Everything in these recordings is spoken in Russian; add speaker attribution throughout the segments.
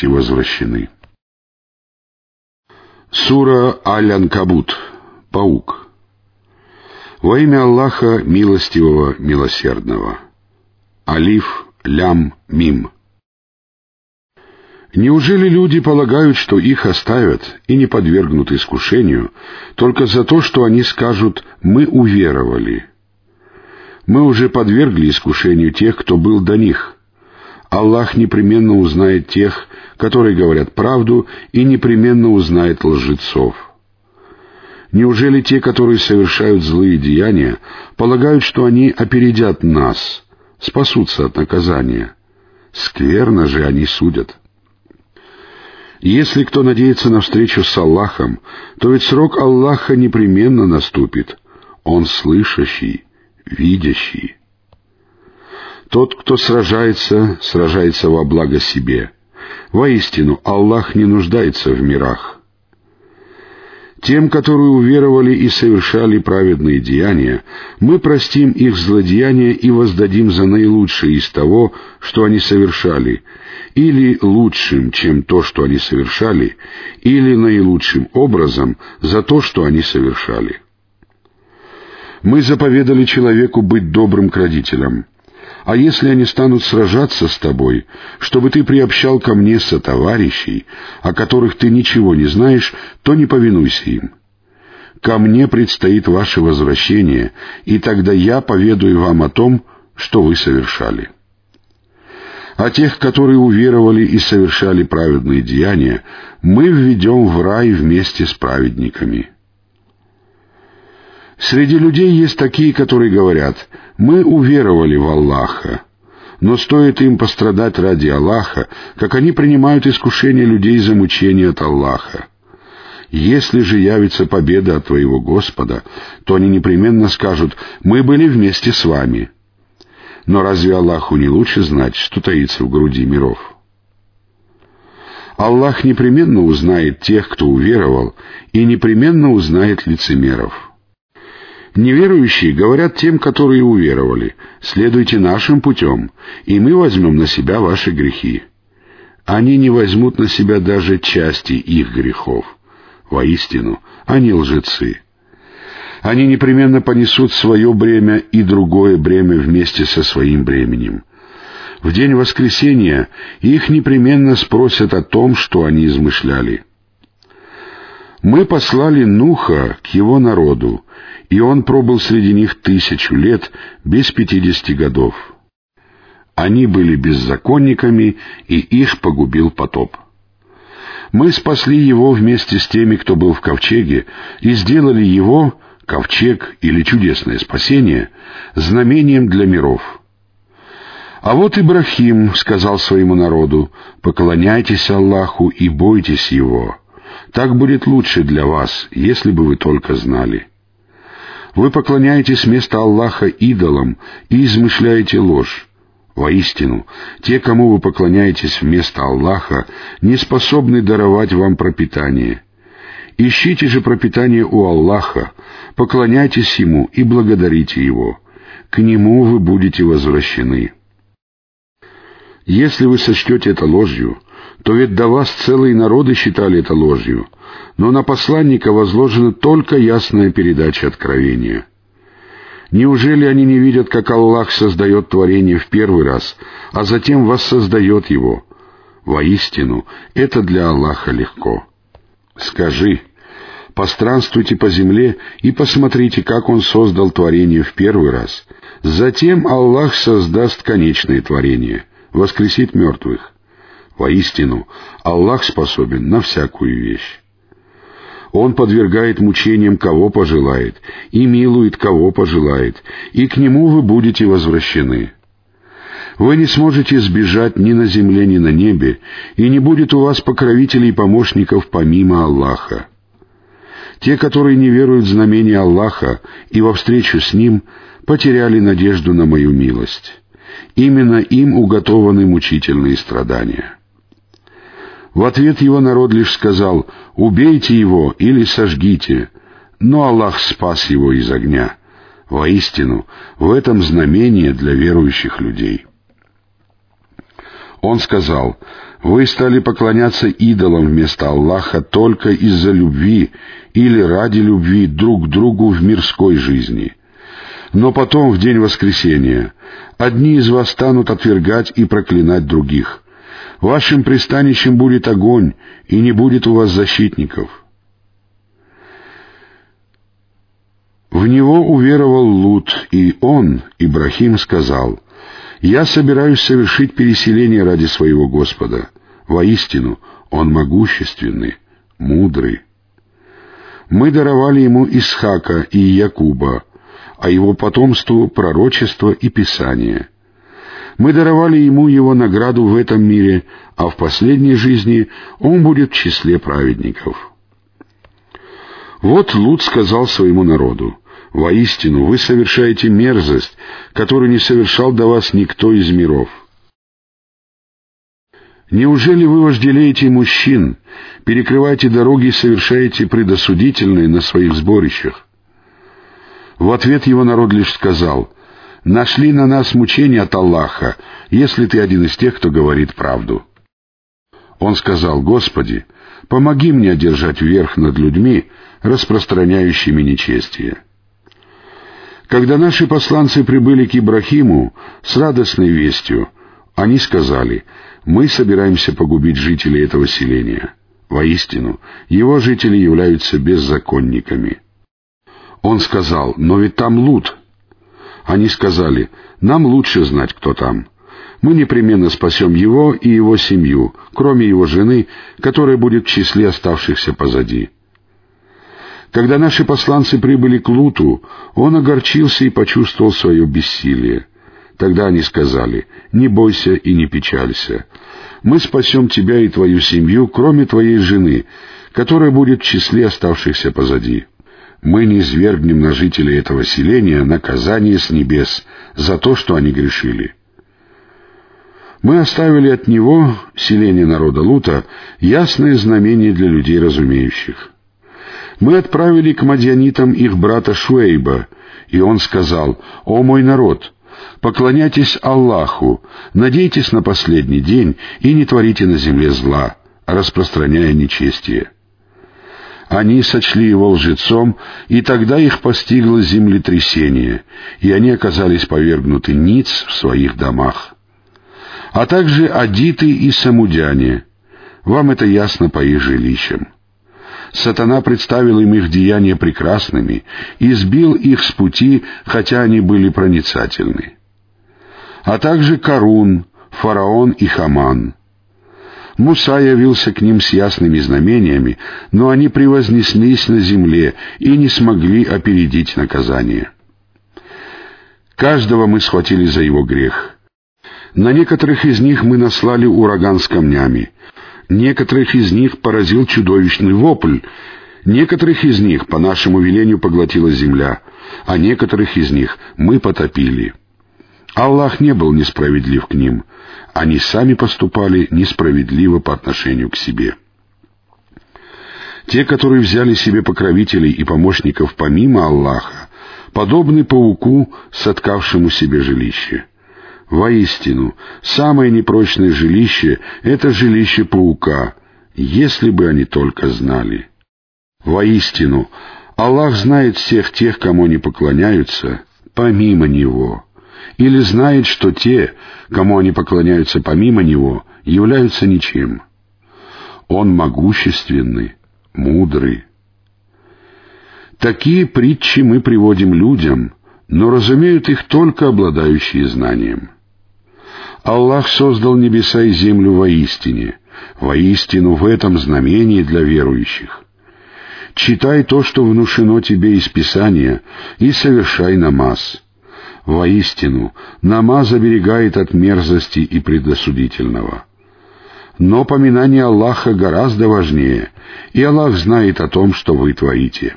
Speaker 1: и возвращены. Сура Аль-Анкабут. Паук. Во имя Аллаха Милостивого, Милосердного. Алиф, Лям, Мим. Неужели люди полагают, что их оставят и не подвергнут искушению только за то, что они скажут «мы уверовали»? Мы уже подвергли искушению тех, кто был до них. Аллах непременно узнает тех, которые говорят правду, и непременно узнает лжецов. Неужели те, которые совершают злые деяния, полагают, что они опередят нас, спасутся от наказания? Скверно же они судят. Если кто надеется на встречу с Аллахом, то ведь срок Аллаха непременно наступит. Он слышащий, видящий. Тот, кто сражается, сражается во благо себе. Воистину, Аллах не нуждается в мирах. Тем, которые уверовали и совершали праведные деяния, мы простим их злодеяния и воздадим за наилучшее из того, что они совершали, или лучшим, чем то, что они совершали, или наилучшим образом за то, что они совершали. Мы заповедали человеку быть добрым к родителям, а если они станут сражаться с тобой, чтобы ты приобщал ко мне сотоварищей, о которых ты ничего не знаешь, то не повинуйся им. Ко мне предстоит ваше возвращение, и тогда я поведаю вам о том, что вы совершали. А тех, которые уверовали и совершали праведные деяния, мы введем в рай вместе с праведниками. Среди людей есть такие, которые говорят, мы уверовали в Аллаха, но стоит им пострадать ради Аллаха, как они принимают искушение людей за мучение от Аллаха. Если же явится победа от твоего Господа, то они непременно скажут «Мы были вместе с вами». Но разве Аллаху не лучше знать, что таится в груди миров? Аллах непременно узнает тех, кто уверовал, и непременно узнает лицемеров. Неверующие говорят тем, которые уверовали, «Следуйте нашим путем, и мы возьмем на себя ваши грехи». Они не возьмут на себя даже части их грехов. Воистину, они лжецы. Они непременно понесут свое бремя и другое бремя вместе со своим бременем. В день воскресения их непременно спросят о том, что они измышляли. Мы послали Нуха к его народу, и он пробыл среди них тысячу лет без пятидесяти годов. Они были беззаконниками, и их погубил потоп. Мы спасли его вместе с теми, кто был в ковчеге, и сделали его, ковчег или чудесное спасение, знамением для миров. А вот Ибрахим сказал своему народу, «Поклоняйтесь Аллаху и бойтесь Его. Так будет лучше для вас, если бы вы только знали». Вы поклоняетесь вместо Аллаха идолам и измышляете ложь. Воистину, те, кому вы поклоняетесь вместо Аллаха, не способны даровать вам пропитание. Ищите же пропитание у Аллаха, поклоняйтесь Ему и благодарите Его. К Нему вы будете возвращены. Если вы сочтете это ложью, то ведь до вас целые народы считали это ложью, но на посланника возложена только ясная передача откровения. Неужели они не видят, как Аллах создает творение в первый раз, а затем воссоздает его? Воистину, это для Аллаха легко. Скажи, постранствуйте по земле и посмотрите, как Он создал творение в первый раз. Затем Аллах создаст конечное творение, воскресит мертвых. Воистину, Аллах способен на всякую вещь. Он подвергает мучениям кого пожелает, и милует кого пожелает, и к нему вы будете возвращены. Вы не сможете сбежать ни на земле, ни на небе, и не будет у вас покровителей и помощников помимо Аллаха. Те, которые не веруют в знамения Аллаха и во встречу с Ним, потеряли надежду на мою милость. Именно им уготованы мучительные страдания. В ответ его народ лишь сказал «Убейте его или сожгите», но Аллах спас его из огня. Воистину, в этом знамение для верующих людей. Он сказал, «Вы стали поклоняться идолам вместо Аллаха только из-за любви или ради любви друг к другу в мирской жизни. Но потом, в день воскресения, одни из вас станут отвергать и проклинать других. Вашим пристанищем будет огонь, и не будет у вас защитников». В него уверовал Лут, и он, Ибрахим, сказал, «Я собираюсь совершить переселение ради своего Господа. Воистину, он могущественный, мудрый». Мы даровали ему Исхака и Якуба, а его потомству пророчество и Писание. Мы даровали ему его награду в этом мире, а в последней жизни он будет в числе праведников. Вот Лут сказал своему народу, «Воистину, вы совершаете мерзость, которую не совершал до вас никто из миров». Неужели вы вожделеете мужчин, перекрываете дороги и совершаете предосудительные на своих сборищах? В ответ его народ лишь сказал, «Нашли на нас мучения от Аллаха, если ты один из тех, кто говорит правду». Он сказал, «Господи, помоги мне одержать верх над людьми, распространяющими нечестие». Когда наши посланцы прибыли к Ибрахиму с радостной вестью, они сказали, «Мы собираемся погубить жителей этого селения. Воистину, его жители являются беззаконниками». Он сказал, «Но ведь там Лут». Они сказали, «Нам лучше знать, кто там. Мы непременно спасем его и его семью, кроме его жены, которая будет в числе оставшихся позади». Когда наши посланцы прибыли к Луту, он огорчился и почувствовал свое бессилие. Тогда они сказали, «Не бойся и не печалься. Мы спасем тебя и твою семью, кроме твоей жены, которая будет в числе оставшихся позади. Мы не извергнем на жителей этого селения наказание с небес за то, что они грешили». Мы оставили от него, селение народа Лута, ясное знамение для людей разумеющих мы отправили к мадьянитам их брата Шуэйба, и он сказал, «О мой народ, поклоняйтесь Аллаху, надейтесь на последний день и не творите на земле зла, распространяя нечестие». Они сочли его лжецом, и тогда их постигло землетрясение, и они оказались повергнуты ниц в своих домах. А также адиты и самудяне. Вам это ясно по их жилищам. Сатана представил им их деяния прекрасными и сбил их с пути, хотя они были проницательны. А также Карун, Фараон и Хаман. Муса явился к ним с ясными знамениями, но они превознеслись на земле и не смогли опередить наказание. Каждого мы схватили за его грех. На некоторых из них мы наслали ураган с камнями, Некоторых из них поразил чудовищный вопль, некоторых из них по нашему велению поглотила земля, а некоторых из них мы потопили. Аллах не был несправедлив к ним, они сами поступали несправедливо по отношению к себе. Те, которые взяли себе покровителей и помощников помимо Аллаха, подобны пауку, соткавшему себе жилище — Воистину, самое непрочное жилище — это жилище паука, если бы они только знали. Воистину, Аллах знает всех тех, кому они поклоняются, помимо Него, или знает, что те, кому они поклоняются помимо Него, являются ничем. Он могущественный, мудрый. Такие притчи мы приводим людям, но разумеют их только обладающие знанием. Аллах создал небеса и землю воистине, воистину в этом знамении для верующих. Читай то, что внушено тебе из Писания, и совершай намаз. Воистину, намаз оберегает от мерзости и предосудительного. Но поминание Аллаха гораздо важнее, и Аллах знает о том, что вы творите.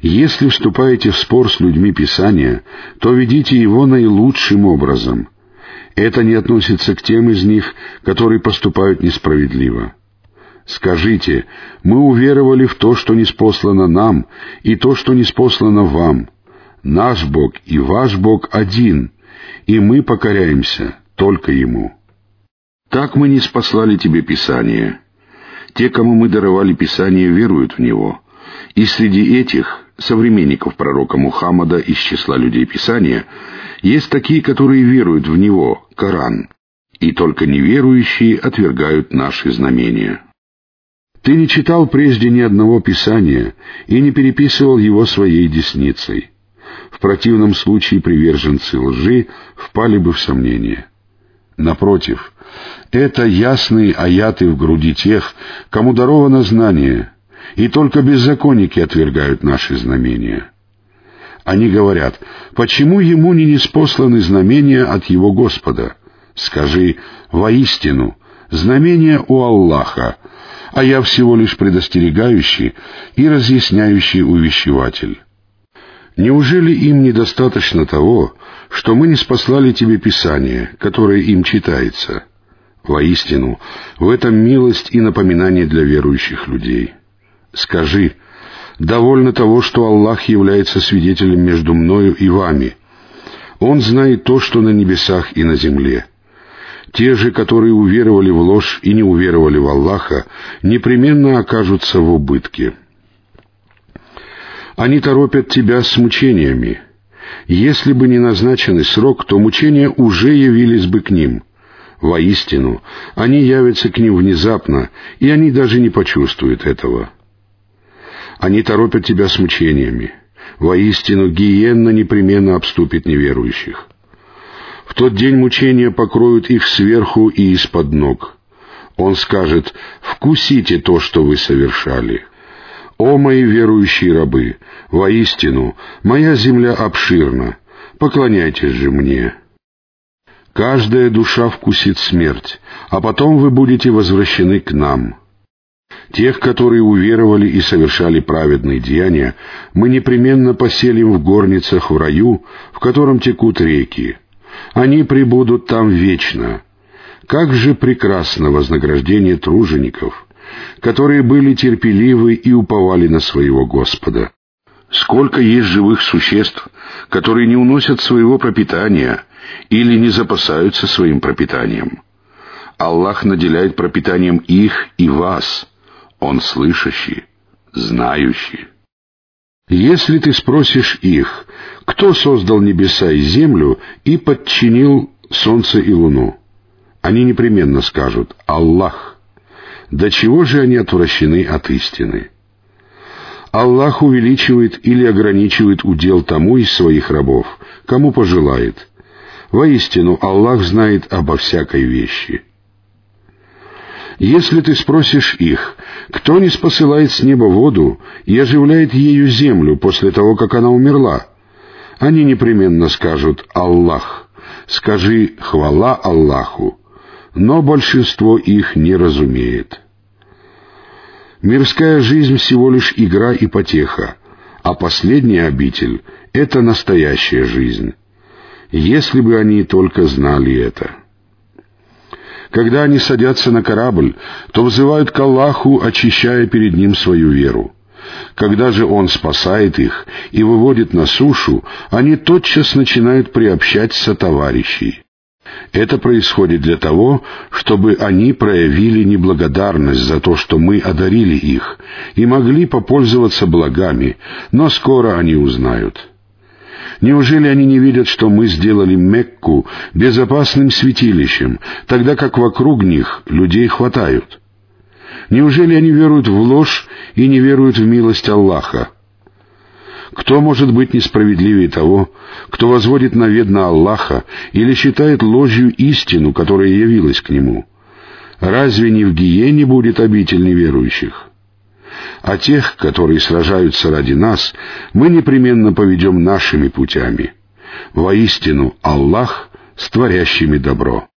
Speaker 1: Если вступаете в спор с людьми Писания, то ведите его наилучшим образом. Это не относится к тем из них, которые поступают несправедливо. Скажите, мы уверовали в то, что неспослано нам, и то, что неспослано вам. Наш Бог и ваш Бог один, и мы покоряемся только Ему. Так мы не спаслали тебе Писание. Те, кому мы даровали Писание, веруют в него. И среди этих, современников пророка Мухаммада из числа людей Писания, есть такие, которые веруют в него, Коран, и только неверующие отвергают наши знамения. Ты не читал прежде ни одного Писания и не переписывал его своей десницей. В противном случае приверженцы лжи впали бы в сомнение. Напротив, это ясные аяты в груди тех, кому даровано знание, и только беззаконники отвергают наши знамения. Они говорят, почему ему не неспосланы знамения от его Господа? Скажи, воистину, знамения у Аллаха, а я всего лишь предостерегающий и разъясняющий увещеватель. Неужели им недостаточно того, что мы не спаслали тебе Писание, которое им читается? Воистину, в этом милость и напоминание для верующих людей. Скажи, довольно того, что Аллах является свидетелем между мною и вами. Он знает то, что на небесах и на земле. Те же, которые уверовали в ложь и не уверовали в Аллаха, непременно окажутся в убытке. Они торопят тебя с мучениями. Если бы не назначенный срок, то мучения уже явились бы к ним. Воистину, они явятся к ним внезапно, и они даже не почувствуют этого. Они торопят тебя с мучениями. Воистину, гиенна непременно обступит неверующих. В тот день мучения покроют их сверху и из-под ног. Он скажет, «Вкусите то, что вы совершали». «О мои верующие рабы! Воистину, моя земля обширна, поклоняйтесь же мне!» Каждая душа вкусит смерть, а потом вы будете возвращены к нам. Тех, которые уверовали и совершали праведные деяния, мы непременно поселим в горницах в раю, в котором текут реки. Они пребудут там вечно. Как же прекрасно вознаграждение тружеников, которые были терпеливы и уповали на своего Господа. Сколько есть живых существ, которые не уносят своего пропитания или не запасаются своим пропитанием. Аллах наделяет пропитанием их и вас. Он слышащий, знающий. Если ты спросишь их, кто создал небеса и землю и подчинил солнце и луну, они непременно скажут «Аллах». До чего же они отвращены от истины? Аллах увеличивает или ограничивает удел тому из своих рабов, кому пожелает. Воистину, Аллах знает обо всякой вещи. Если ты спросишь их, кто не спосылает с неба воду и оживляет ею землю после того, как она умерла, они непременно скажут «Аллах». Скажи «Хвала Аллаху», но большинство их не разумеет. Мирская жизнь всего лишь игра и потеха, а последняя обитель — это настоящая жизнь. Если бы они только знали это. Когда они садятся на корабль, то взывают к Аллаху, очищая перед Ним свою веру. Когда же Он спасает их и выводит на сушу, они тотчас начинают приобщать сотоварищей. Это происходит для того, чтобы они проявили неблагодарность за то, что мы одарили их, и могли попользоваться благами, но скоро они узнают. Неужели они не видят, что мы сделали Мекку безопасным святилищем, тогда как вокруг них людей хватают? Неужели они веруют в ложь и не веруют в милость Аллаха? Кто может быть несправедливее того, кто возводит на ведно Аллаха или считает ложью истину, которая явилась к нему? Разве не в гиене будет обитель неверующих? А тех, которые сражаются ради нас, мы непременно поведем нашими путями. Воистину, Аллах с творящими добро.